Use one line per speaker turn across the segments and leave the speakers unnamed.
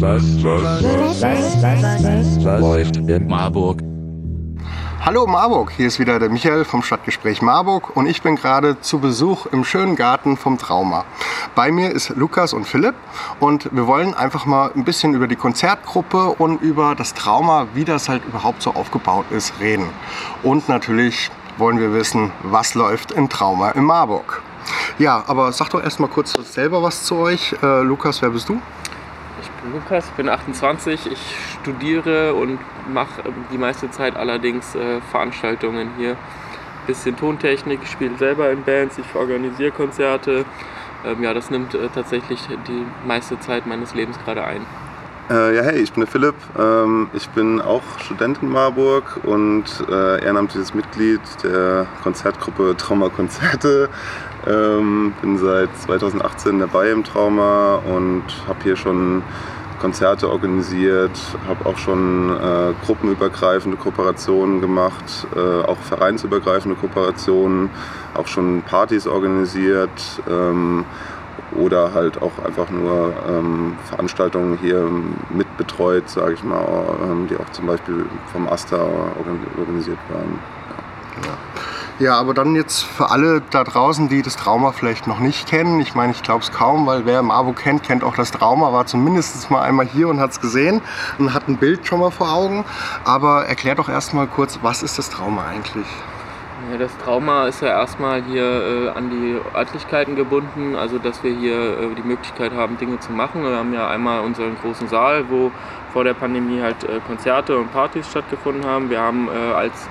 Was, was, was, was, was, was läuft in Marburg?
Hallo Marburg, hier ist wieder der Michael vom Stadtgespräch Marburg und ich bin gerade zu Besuch im schönen Garten vom Trauma. Bei mir ist Lukas und Philipp und wir wollen einfach mal ein bisschen über die Konzertgruppe und über das Trauma, wie das halt überhaupt so aufgebaut ist, reden. Und natürlich wollen wir wissen, was läuft in Trauma in Marburg. Ja, aber sag doch erst mal kurz selber was zu euch. Äh, Lukas, wer bist du?
Ich bin Lukas, bin 28, ich studiere und mache die meiste Zeit allerdings äh, Veranstaltungen hier. Bisschen Tontechnik, ich spiele selber in Bands, ich organisiere Konzerte. Ähm, ja, das nimmt äh, tatsächlich die meiste Zeit meines Lebens gerade ein.
Äh, ja, hey, ich bin der Philipp. Ähm, ich bin auch Student in Marburg und äh, ehrenamtliches Mitglied der Konzertgruppe Trauma Konzerte. Ähm, bin seit 2018 dabei im Trauma und habe hier schon Konzerte organisiert, habe auch schon äh, gruppenübergreifende Kooperationen gemacht, äh, auch vereinsübergreifende Kooperationen, auch schon Partys organisiert ähm, oder halt auch einfach nur ähm, Veranstaltungen hier mitbetreut, sage ich mal, ähm, die auch zum Beispiel vom AStA organisiert waren.
Ja. ja. Ja, aber dann jetzt für alle da draußen, die das Trauma vielleicht noch nicht kennen. Ich meine, ich glaube es kaum, weil wer Marburg kennt, kennt auch das Trauma, war zumindest mal einmal hier und hat es gesehen und hat ein Bild schon mal vor Augen. Aber erklär doch erstmal kurz, was ist das Trauma eigentlich?
Ja, das Trauma ist ja erstmal hier äh, an die Örtlichkeiten gebunden, also dass wir hier äh, die Möglichkeit haben, Dinge zu machen. Wir haben ja einmal unseren großen Saal, wo vor der Pandemie halt äh, Konzerte und Partys stattgefunden haben. Wir haben äh, als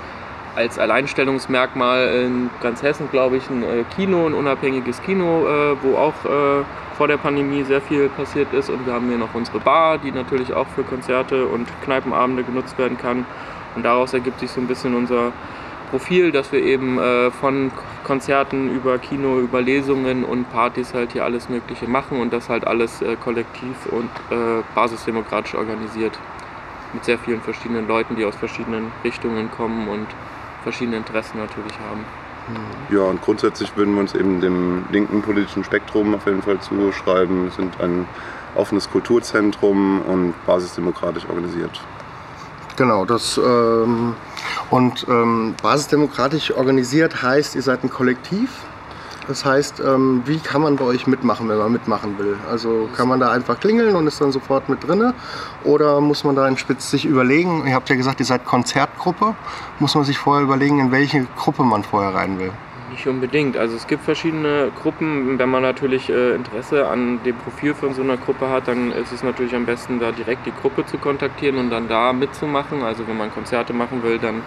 als Alleinstellungsmerkmal in ganz Hessen, glaube ich, ein äh, Kino, ein unabhängiges Kino, äh, wo auch äh, vor der Pandemie sehr viel passiert ist. Und wir haben hier noch unsere Bar, die natürlich auch für Konzerte und Kneipenabende genutzt werden kann. Und daraus ergibt sich so ein bisschen unser Profil, dass wir eben von Konzerten über Kino, über Lesungen und Partys halt hier alles Mögliche machen und das halt alles kollektiv und basisdemokratisch organisiert. Mit sehr vielen verschiedenen Leuten, die aus verschiedenen Richtungen kommen und verschiedene Interessen natürlich haben.
Ja, und grundsätzlich würden wir uns eben dem linken politischen Spektrum auf jeden Fall zuschreiben. Wir sind ein offenes Kulturzentrum und basisdemokratisch organisiert.
Genau, das ähm, und ähm, basisdemokratisch organisiert heißt, ihr seid ein Kollektiv das heißt, ähm, wie kann man bei euch mitmachen, wenn man mitmachen will? Also kann man da einfach klingeln und ist dann sofort mit drinne? Oder muss man da in Spitz sich überlegen, ihr habt ja gesagt, ihr seid Konzertgruppe, muss man sich vorher überlegen, in welche Gruppe man vorher rein will?
Nicht unbedingt. Also es gibt verschiedene Gruppen. Wenn man natürlich äh, Interesse an dem Profil von so einer Gruppe hat, dann ist es natürlich am besten, da direkt die Gruppe zu kontaktieren und dann da mitzumachen. Also wenn man Konzerte machen will, dann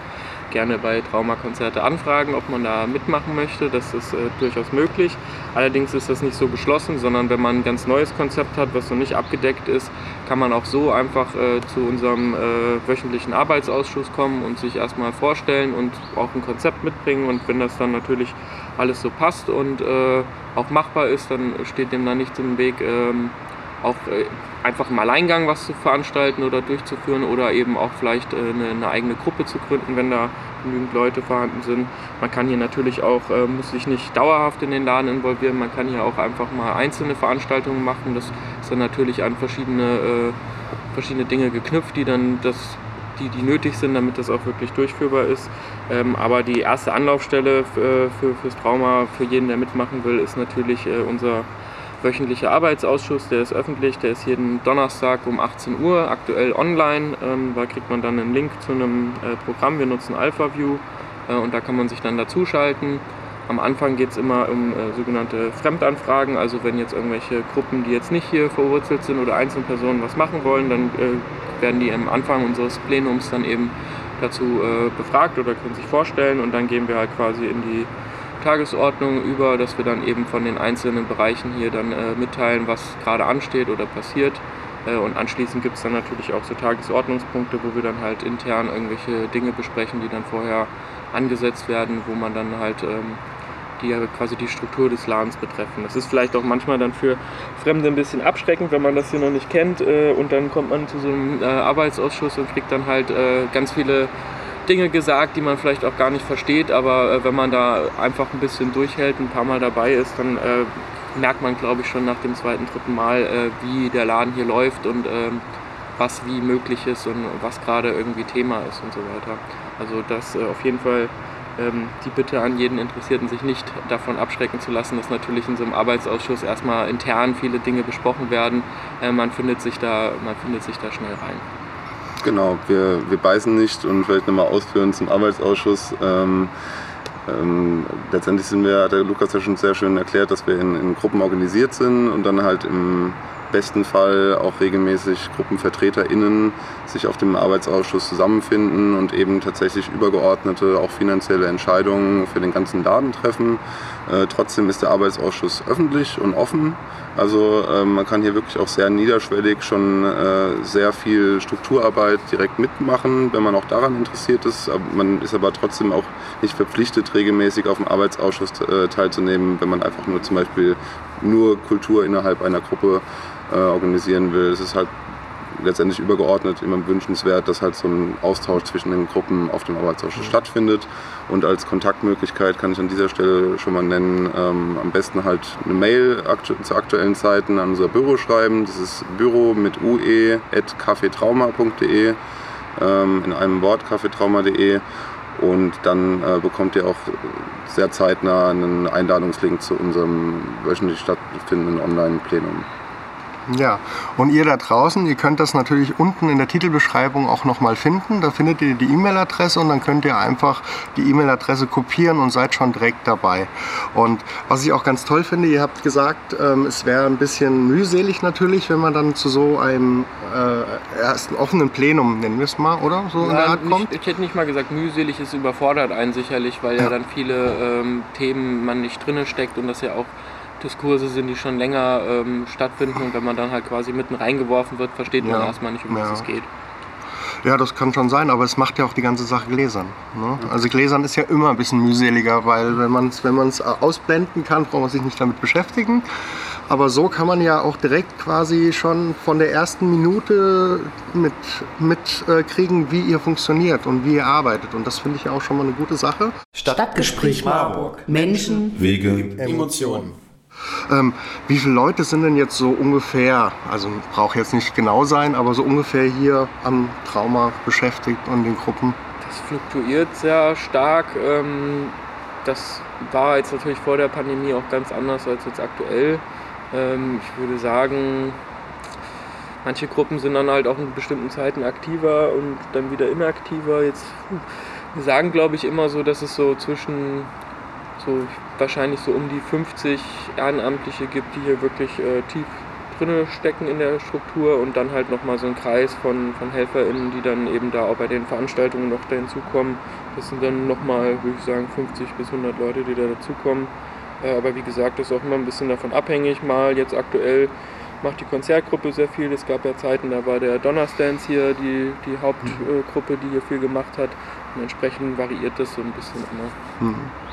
gerne bei Traumakonzerte anfragen, ob man da mitmachen möchte. Das ist äh, durchaus möglich. Allerdings ist das nicht so geschlossen, sondern wenn man ein ganz neues Konzept hat, was noch nicht abgedeckt ist, kann man auch so einfach äh, zu unserem äh, wöchentlichen Arbeitsausschuss kommen und sich erstmal vorstellen und auch ein Konzept mitbringen. Und wenn das dann natürlich alles so passt und äh, auch machbar ist, dann steht dem da nichts im Weg. Auch äh, einfach im Alleingang was zu veranstalten oder durchzuführen oder eben auch vielleicht äh, eine, eine, eigene Gruppe zu gründen, wenn da genügend Leute vorhanden sind. Man kann hier natürlich auch, äh, muss sich nicht dauerhaft in den Laden involvieren, man kann hier auch einfach mal einzelne Veranstaltungen machen. Das ist dann natürlich an verschiedene, verschiedene Dinge geknüpft, die dann das die, die nötig sind, damit das auch wirklich durchführbar ist. Ähm, aber die erste Anlaufstelle für, für, fürs Trauma, für jeden, der mitmachen will, ist natürlich äh, unser wöchentliche Arbeitsausschuss, der ist öffentlich, der ist jeden Donnerstag um 18 Uhr, aktuell online. Ähm, da kriegt man dann einen Link zu einem äh, Programm, wir nutzen AlphaView äh, und da kann man sich dann dazuschalten. Am Anfang geht es immer um äh, sogenannte Fremdanfragen, also wenn jetzt irgendwelche Gruppen, die jetzt nicht hier verwurzelt sind oder Einzelpersonen was machen wollen, dann äh, werden die am Anfang unseres Plenums dann eben dazu äh, befragt oder können sich vorstellen und dann gehen wir halt quasi in die Tagesordnung über, dass wir dann eben von den einzelnen Bereichen hier dann äh, mitteilen, was gerade ansteht oder passiert. Äh, und anschließend gibt es dann natürlich auch so Tagesordnungspunkte, wo wir dann halt intern irgendwelche Dinge besprechen, die dann vorher angesetzt werden, wo man dann halt ähm, die quasi die Struktur des Ladens betreffen. Das ist vielleicht auch manchmal dann für Fremde ein bisschen abschreckend, wenn man das hier noch nicht kennt. Äh, und dann kommt man zu so einem äh, Arbeitsausschuss und kriegt dann halt äh, ganz viele Dinge gesagt, die man vielleicht auch gar nicht versteht, aber äh, wenn man da einfach ein bisschen durchhält, ein paar Mal dabei ist, dann äh, merkt man, glaube ich, schon nach dem zweiten, dritten Mal, äh, wie der Laden hier läuft und ähm, was wie möglich ist und was gerade irgendwie Thema ist und so weiter. Also das äh, auf jeden Fall ähm, die Bitte an jeden Interessierten, sich nicht davon abschrecken zu lassen, dass natürlich in so einem Arbeitsausschuss erstmal intern viele Dinge besprochen werden. Äh, man, findet sich da, man findet sich da schnell rein.
Genau, wir, wir beißen nicht und vielleicht nochmal ausführen zum Arbeitsausschuss. Ähm, ähm, letztendlich sind wir, hat der Lukas ja schon sehr schön erklärt, dass wir in, in Gruppen organisiert sind und dann halt im besten Fall auch regelmäßig GruppenvertreterInnen sich auf dem Arbeitsausschuss zusammenfinden und eben tatsächlich übergeordnete, auch finanzielle Entscheidungen für den ganzen Laden treffen. Äh, trotzdem ist der Arbeitsausschuss öffentlich und offen. Also äh, man kann hier wirklich auch sehr niederschwellig schon äh, sehr viel Strukturarbeit direkt mitmachen, wenn man auch daran interessiert ist. Man ist aber trotzdem auch nicht verpflichtet, regelmäßig auf dem Arbeitsausschuss äh, teilzunehmen, wenn man einfach nur zum Beispiel nur Kultur innerhalb einer Gruppe äh, organisieren will. Es ist halt letztendlich übergeordnet immer wünschenswert, dass halt so ein Austausch zwischen den Gruppen auf dem Arbeitsausschuss mhm. stattfindet. Und als Kontaktmöglichkeit kann ich an dieser Stelle schon mal nennen, ähm, am besten halt eine Mail aktu zu aktuellen Zeiten an unser Büro schreiben. Das ist büro mit ue at kaffeetrauma.de ähm, in einem Wort kaffeetrauma.de und dann äh, bekommt ihr auch sehr zeitnah einen Einladungslink zu unserem wöchentlich stattfindenden Online-Plenum.
Ja, und ihr da draußen, ihr könnt das natürlich unten in der Titelbeschreibung auch nochmal finden. Da findet ihr die E-Mail-Adresse und dann könnt ihr einfach die E-Mail-Adresse kopieren und seid schon direkt dabei. Und was ich auch ganz toll finde, ihr habt gesagt, ähm, es wäre ein bisschen mühselig natürlich, wenn man dann zu so einem äh, ersten offenen Plenum, nennen wir es mal, oder? So
ja, in der Art kommt. Ich hätte nicht mal gesagt, mühselig ist überfordert einen sicherlich, weil ja, ja dann viele ähm, Themen man nicht drinne steckt und das ja auch Diskurse sind, die schon länger ähm, stattfinden und wenn man dann halt quasi mitten reingeworfen wird, versteht man ja. erstmal nicht, um ja. was es geht.
Ja, das kann schon sein, aber es macht ja auch die ganze Sache gläsern. Ne? Also gläsern ist ja immer ein bisschen mühseliger, weil wenn man es wenn ausblenden kann, braucht man sich nicht damit beschäftigen. Aber so kann man ja auch direkt quasi schon von der ersten Minute mitkriegen, mit, äh, wie ihr funktioniert und wie ihr arbeitet. Und das finde ich ja auch schon mal eine gute Sache.
Stadtgespräch Marburg. Menschen, Wege, Emotionen.
Ähm, wie viele Leute sind denn jetzt so ungefähr, also braucht jetzt nicht genau sein, aber so ungefähr hier am Trauma beschäftigt und den Gruppen?
Das fluktuiert sehr stark. Ähm, das war jetzt natürlich vor der Pandemie auch ganz anders als jetzt aktuell. Ähm, ich würde sagen, manche Gruppen sind dann halt auch in bestimmten Zeiten aktiver und dann wieder inaktiver. Jetzt, wir sagen, glaube ich, immer so, dass es so zwischen so wahrscheinlich so um die 50 Ehrenamtliche gibt, die hier wirklich äh, tief drinne stecken in der Struktur und dann halt nochmal so ein Kreis von, von HelferInnen, die dann eben da auch bei den Veranstaltungen noch da hinzukommen. Das sind dann nochmal, würde ich sagen, 50 bis 100 Leute, die da dazukommen. Äh, aber wie gesagt, das ist auch immer ein bisschen davon abhängig. Mal jetzt aktuell macht die Konzertgruppe sehr viel. Es gab ja Zeiten, da war der Donnerstance hier die, die Hauptgruppe, die hier viel gemacht hat. Und entsprechend variiert das so ein bisschen immer. Mhm.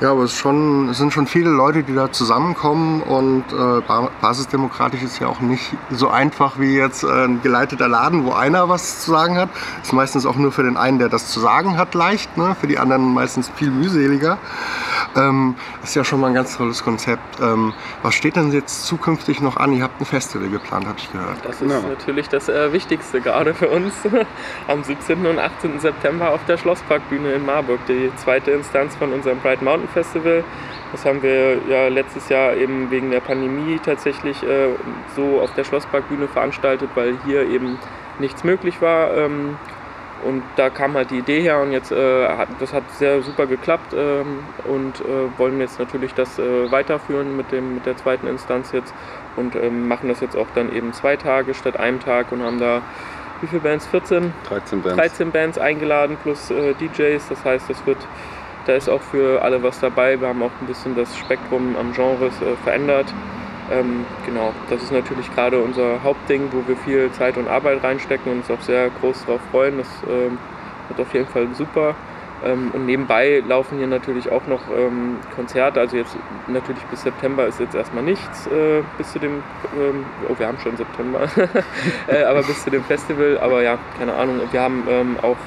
Ja, aber es, schon, es, sind schon viele Leute, die da zusammenkommen und äh, basisdemokratisch ist ja auch nicht so einfach wie jetzt äh, ein geleiteter Laden, wo einer was zu sagen hat. Ist meistens auch nur für den einen, der das zu sagen hat, leicht, ne? für die anderen meistens viel mühseliger. Ähm, ist ja schon mal ein ganz tolles Konzept. Ähm, was steht denn jetzt zukünftig noch an? Ihr habt ein Festival geplant, habe ich gehört.
Das ist genau. natürlich das äh, Wichtigste gerade für uns. Am 17. und 18. September auf der Schlossparkbühne in Marburg, die zweite Instanz von unserem Bright Mountain Festival. Das haben wir ja letztes Jahr eben wegen der Pandemie tatsächlich äh, so auf der Schlossparkbühne veranstaltet, weil hier eben nichts möglich war. Ähm, und da kam halt die Idee her und jetzt äh, hat, das hat sehr super geklappt ähm, und äh, wollen jetzt natürlich das äh, weiterführen mit, dem, mit der zweiten Instanz jetzt und ähm, machen das jetzt auch dann eben zwei Tage statt einem Tag und haben da wie viele Bands? 14?
13 Bands.
13 Bands eingeladen plus äh, DJs. Das heißt, es wird da ist auch für alle was dabei. Wir haben auch ein bisschen das Spektrum am Genres äh, verändert. Ähm, genau, das ist natürlich gerade unser Hauptding, wo wir viel Zeit und Arbeit reinstecken und uns auch sehr groß darauf freuen. Das ähm, wird auf jeden Fall super. Ähm, und nebenbei laufen hier natürlich auch noch ähm, Konzerte. Also jetzt natürlich bis September ist jetzt erstmal nichts äh, bis zu dem, ähm, oh wir haben schon September, äh, aber bis zu dem Festival. Aber ja, keine Ahnung. Wir haben ähm, auch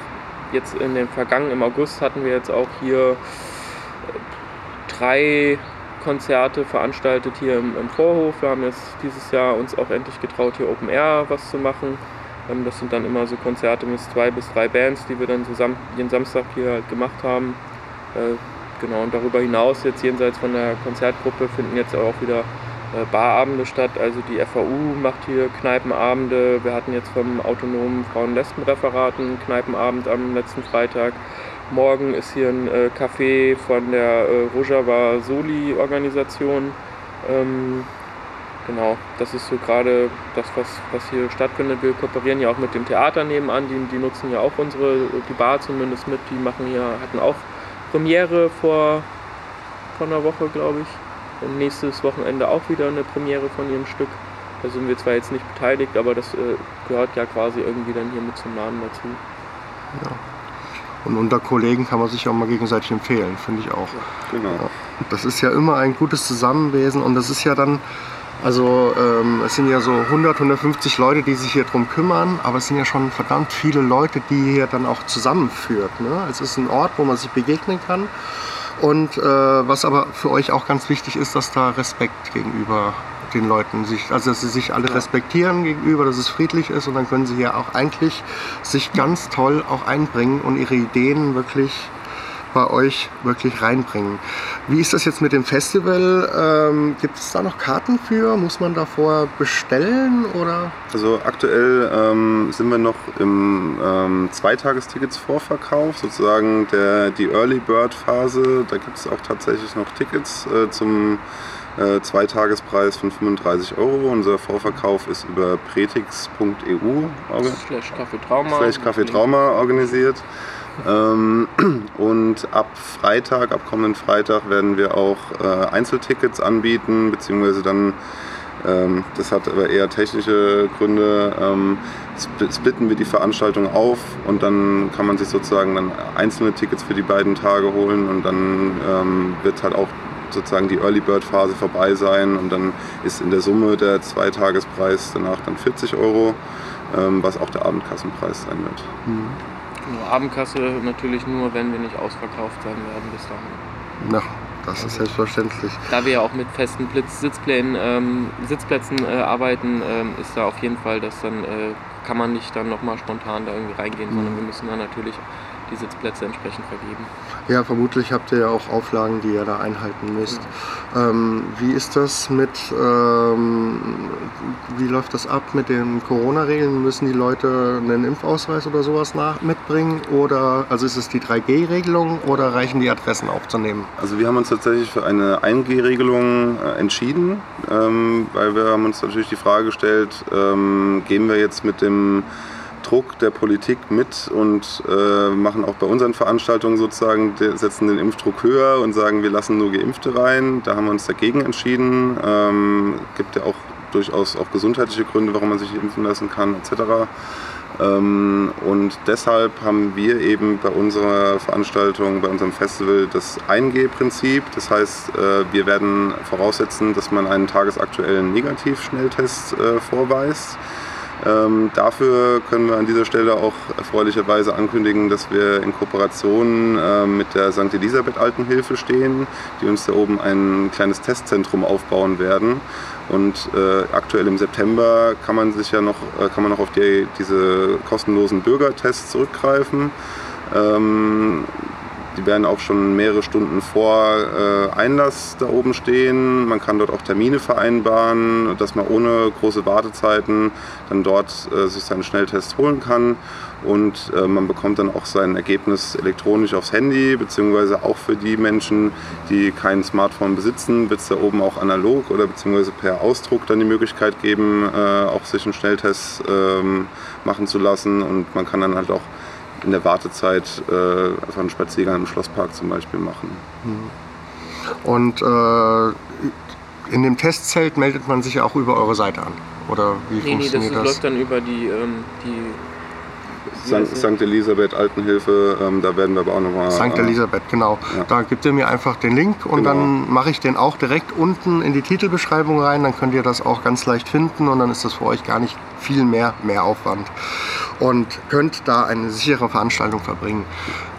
jetzt in den vergangenen, im August hatten wir jetzt auch hier äh, drei Konzerte veranstaltet hier im, im, Vorhof. Wir haben jetzt dieses Jahr uns auch endlich getraut, hier Open Air was zu machen. Ähm, das sind dann immer so Konzerte mit zwei bis drei Bands, die wir dann zusammen jeden Samstag hier halt gemacht haben. Äh, genau, und darüber hinaus jetzt jenseits von der Konzertgruppe finden jetzt auch wieder äh, Barabende statt. Also die FAU macht hier Kneipenabende. Wir hatten jetzt vom autonomen Frauen-Lesben-Referat einen Kneipenabend am letzten Freitag. Morgen ist hier ein äh, Café von der äh, Rojava Soli Organisation. Ähm, genau, das ist so gerade das, was, was hier stattfindet. Wir kooperieren ja auch mit dem Theater nebenan, die, die nutzen ja auch unsere, die Bar zumindest mit. Die machen hier, hatten auch Premiere vor, vor einer Woche, glaube ich. Und nächstes Wochenende auch wieder eine Premiere von ihrem Stück. Da sind wir zwar jetzt nicht beteiligt, aber das äh, gehört ja quasi irgendwie dann hier mit zum Namen dazu.
Ja. Und unter Kollegen kann man sich auch mal gegenseitig empfehlen, finde ich auch.
Genau.
Das ist ja immer ein gutes Zusammenwesen und das ist ja dann, also ähm, es sind ja so 100, 150 Leute, die sich hier drum kümmern, aber es sind ja schon verdammt viele Leute, die hier dann auch zusammenführt. Ne? Es ist ein Ort, wo man sich begegnen kann und äh, was aber für euch auch ganz wichtig ist, dass da Respekt gegenüber den Leuten sich, also dass sie sich alle respektieren gegenüber, dass es friedlich ist und dann können sie ja auch eigentlich sich ganz toll auch einbringen und ihre Ideen wirklich bei euch wirklich reinbringen. Wie ist das jetzt mit dem Festival? Ähm, Gibt es da noch Karten für? Muss man davor bestellen oder?
Also aktuell ähm, sind wir noch im ähm, Zweitagestickets-Vorverkauf, sozusagen der, die Early Bird Phase. Da gibt es auch tatsächlich noch Tickets äh, zum äh, Zweitagespreis von 35 Euro. Unser Vorverkauf ist über pretix.eu
slash Kaffee Trauma,
slash Kaffee Trauma organisiert. Ähm, und ab Freitag, ab kommenden Freitag werden wir auch äh, Einzeltickets anbieten, beziehungsweise dann, ähm, das hat aber eher technische Gründe, ähm, splitten wir die Veranstaltung auf und dann kann man sich sozusagen dann einzelne Tickets für die beiden Tage holen und dann wird halt auch sozusagen die Early Bird Phase vorbei sein und dann ist in der Summe der Zweitagespreis danach dann 40 Euro, ähm, was auch der Abendkassenpreis sein wird.
Mhm. Nur Abendkasse natürlich nur, wenn wir nicht ausverkauft sein werden bis dahin.
Na, das ist selbstverständlich.
Da wir ja auch mit festen Blitz Sitzplänen, ähm, Sitzplätzen äh, arbeiten, ähm, ist da auf jeden Fall, dass dann äh, kann man nicht dann nochmal spontan da irgendwie reingehen, mhm. sondern wir müssen dann natürlich die Sitzplätze entsprechend vergeben.
Ja, vermutlich habt ihr ja auch Auflagen, die ihr da einhalten müsst. Ja. Ähm, wie ist das mit, ähm, wie läuft das ab mit den Corona-Regeln? Müssen die Leute einen Impfausweis oder sowas nach, mitbringen? Oder, also ist es die 3G-Regelung oder reichen die Adressen aufzunehmen?
Also wir haben uns tatsächlich für eine 1G-Regelung äh, entschieden, ähm, weil wir haben uns natürlich die Frage gestellt, ähm, gehen wir jetzt mit dem Druck der Politik mit und äh, machen auch bei unseren Veranstaltungen sozusagen, setzen den Impfdruck höher und sagen, wir lassen nur Geimpfte rein. Da haben wir uns dagegen entschieden. Ähm, gibt ja auch durchaus auch gesundheitliche Gründe, warum man sich impfen lassen kann, etc. Ähm, und deshalb haben wir eben bei unserer Veranstaltung, bei unserem Festival das 1G-Prinzip. Das heißt, äh, wir werden voraussetzen, dass man einen tagesaktuellen Negativschnelltest äh, vorweist. Ähm, dafür können wir an dieser Stelle auch erfreulicherweise ankündigen, dass wir in Kooperation äh, mit der St. Elisabeth Altenhilfe stehen, die uns da oben ein kleines Testzentrum aufbauen werden. Und äh, aktuell im September kann man sich ja noch, äh, kann man noch auf die, diese kostenlosen Bürgertests zurückgreifen. Ähm, die werden auch schon mehrere Stunden vor äh, Einlass da oben stehen. Man kann dort auch Termine vereinbaren, dass man ohne große Wartezeiten dann dort äh, sich seinen Schnelltest holen kann. Und äh, man bekommt dann auch sein Ergebnis elektronisch aufs Handy, beziehungsweise auch für die Menschen, die kein Smartphone besitzen, wird es da oben auch analog oder beziehungsweise per Ausdruck dann die Möglichkeit geben, äh, auch sich einen Schnelltest ähm, machen zu lassen. Und man kann dann halt auch in der Wartezeit äh, einfach einen Spaziergang im Schlosspark zum Beispiel machen.
Mhm. Und äh, in dem Testzelt meldet man sich ja auch über eure Seite an? Oder wie nee, funktioniert
nee, das, das? läuft dann über die, ähm, die
St. Elisabeth Altenhilfe, ähm, da werden wir aber auch nochmal.
St. Elisabeth, genau. Ja. Da gibt ihr mir einfach den Link und genau. dann mache ich den auch direkt unten in die Titelbeschreibung rein. Dann könnt ihr das auch ganz leicht finden und dann ist das für euch gar nicht viel mehr, mehr Aufwand. Und könnt da eine sichere Veranstaltung verbringen.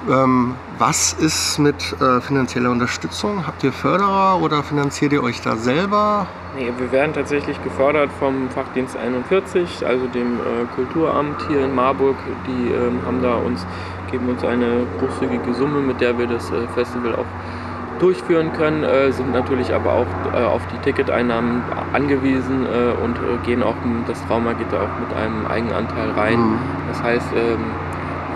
Ähm, was ist mit äh, finanzieller Unterstützung? Habt ihr Förderer oder finanziert ihr euch da selber?
Nee, wir werden tatsächlich gefördert vom Fachdienst 41, also dem äh, Kulturamt hier in Marburg. Die ähm, haben da uns, geben uns eine großzügige Summe, mit der wir das äh, Festival auch durchführen können, äh, sind natürlich aber auch äh, auf die Ticketeinnahmen angewiesen äh, und äh, gehen auch, das Trauma geht da auch mit einem Eigenanteil rein.
Mhm.
Das heißt, ähm,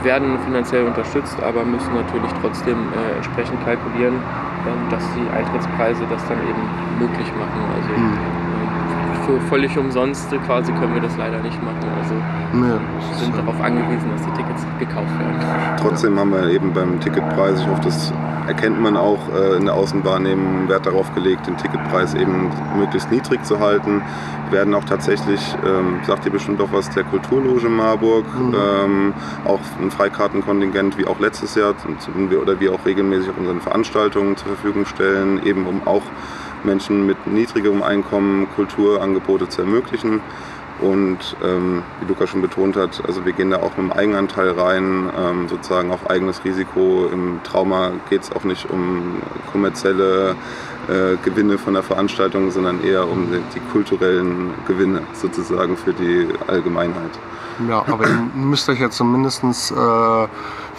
werden finanziell unterstützt, aber müssen natürlich trotzdem äh, entsprechend kalkulieren, ähm, dass die Eintrittspreise das dann eben möglich machen. Also
Mhm.
äh, für völlig umsonst quasi können wir das leider nicht machen. Also
Nee,
wir sind darauf angewiesen, dass die Tickets gekauft werden.
Trotzdem haben wir eben beim Ticketpreis, ich hoffe, das erkennt man auch äh, in der Außenwahrnehmung, Wert darauf gelegt, den Ticketpreis eben möglichst niedrig zu halten. Wir werden auch tatsächlich, ähm, sagt ihr bestimmt auch was, der Kulturloge Marburg, ähm, auch ein Freikartenkontingent wie auch letztes Jahr oder wir auch regelmäßig auf unseren Veranstaltungen zur Verfügung stellen, eben um auch Menschen mit niedrigerem Einkommen Kulturangebote zu ermöglichen. Und ähm, wie Luca schon betont hat, also wir gehen da auch mit einem Eigenanteil rein, ähm, sozusagen auf eigenes Risiko. Im Trauma geht es auch nicht um kommerzielle äh, Gewinne von der Veranstaltung, sondern eher um die, die kulturellen Gewinne sozusagen für die Allgemeinheit.
Ja, aber ihr müsst euch ja zumindest äh,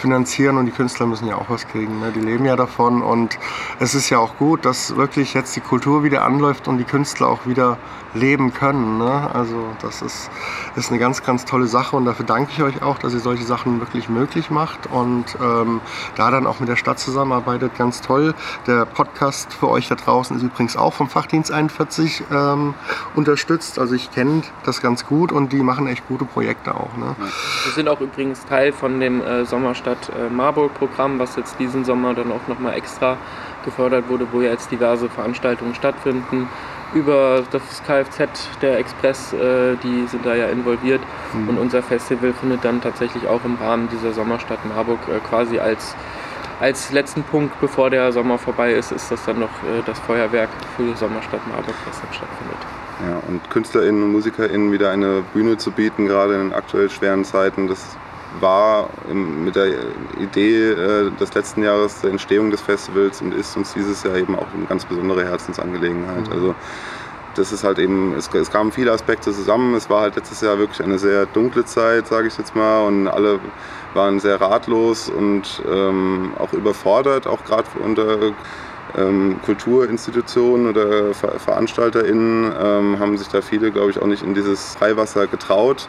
finanzieren und die Künstler müssen ja auch was kriegen. Ne? Die leben ja davon und es ist ja auch gut, dass wirklich jetzt die Kultur wieder anläuft und die Künstler auch wieder leben können. Ne? Also das ist, ist eine ganz, ganz tolle Sache und dafür danke ich euch auch, dass ihr solche Sachen wirklich möglich macht und ähm, da dann auch mit der Stadt zusammenarbeitet. Ganz toll. Der Podcast für euch da draußen ist übrigens auch vom Fachdienst 41 ähm, unterstützt. Also ich kenne das ganz gut und die machen echt gute Projekte auch. Ne?
Wir sind auch übrigens Teil von dem äh, Sommerstadt äh, Marburg-Programm, was jetzt diesen Sommer dann auch nochmal extra gefördert wurde, wo jetzt diverse Veranstaltungen stattfinden. Über das Kfz, der Express, äh, die sind da ja involviert. Und unser Festival findet dann tatsächlich auch im Rahmen dieser Sommerstadt Marburg äh, quasi als, als letzten Punkt, bevor der Sommer vorbei ist, ist das dann noch äh, das Feuerwerk für die Sommerstadt Marburg, was dann stattfindet.
Ja, und KünstlerInnen und MusikerInnen wieder eine Bühne zu bieten, gerade in den aktuell schweren Zeiten, das war mit der Idee äh, des letzten Jahres der Entstehung des Festivals und ist uns dieses Jahr eben auch eine ganz besondere Herzensangelegenheit. Also das ist halt eben, es, es kamen viele Aspekte zusammen. Es war halt letztes Jahr wirklich eine sehr dunkle Zeit, sage ich jetzt mal, und alle waren sehr ratlos und ähm, auch überfordert, auch gerade unter ähm, Kulturinstitutionen oder Ver VeranstalterInnen ähm, haben sich da viele, glaube ich, auch nicht in dieses Freiwasser getraut.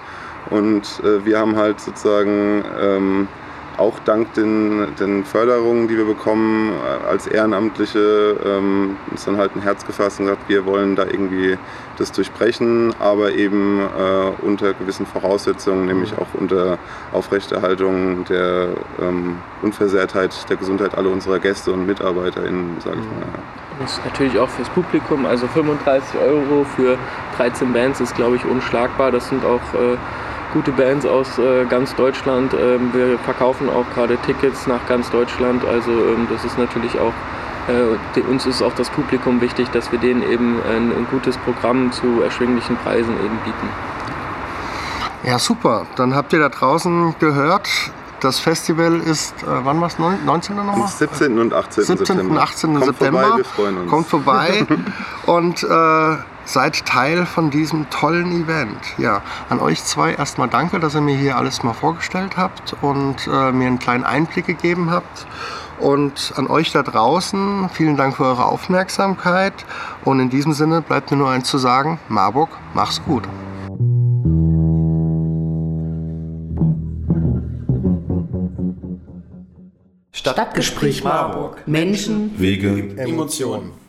Und äh, wir haben halt sozusagen ähm, auch dank den, den Förderungen, die wir bekommen, äh, als Ehrenamtliche ähm, uns dann halt ein Herz gefasst und gesagt, wir wollen da irgendwie das durchbrechen, aber eben äh, unter gewissen Voraussetzungen, nämlich auch unter Aufrechterhaltung der ähm, Unversehrtheit der Gesundheit aller unserer Gäste und MitarbeiterInnen, sage ich mal.
Das ist natürlich auch fürs Publikum, also 35 Euro für 13 Bands ist, glaube ich, unschlagbar. Das sind auch äh, gute Bands aus äh, ganz Deutschland. Ähm, wir verkaufen auch gerade Tickets nach ganz Deutschland. Also ähm, das ist natürlich auch, äh, die, uns ist auch das Publikum wichtig, dass wir denen eben ein, ein gutes Programm zu erschwinglichen Preisen eben bieten.
Ja, super. Dann habt ihr da draußen gehört, das Festival ist, äh, wann war es, 19.
Am
nochmal?
17. und 18.
17.
September.
und 18.
Kommt
September.
Vorbei, wir freuen uns.
Kommt vorbei und äh, seid Teil von diesem tollen Event. Ja, an euch zwei erstmal danke, dass ihr mir hier alles mal vorgestellt habt und äh, mir einen kleinen Einblick gegeben habt. Und an euch da draußen, vielen Dank für eure Aufmerksamkeit. Und in diesem Sinne bleibt mir nur eins zu sagen, Marburg, mach's gut.
Stadtgespräch Marburg.
Menschen,
Wege,
Emotionen.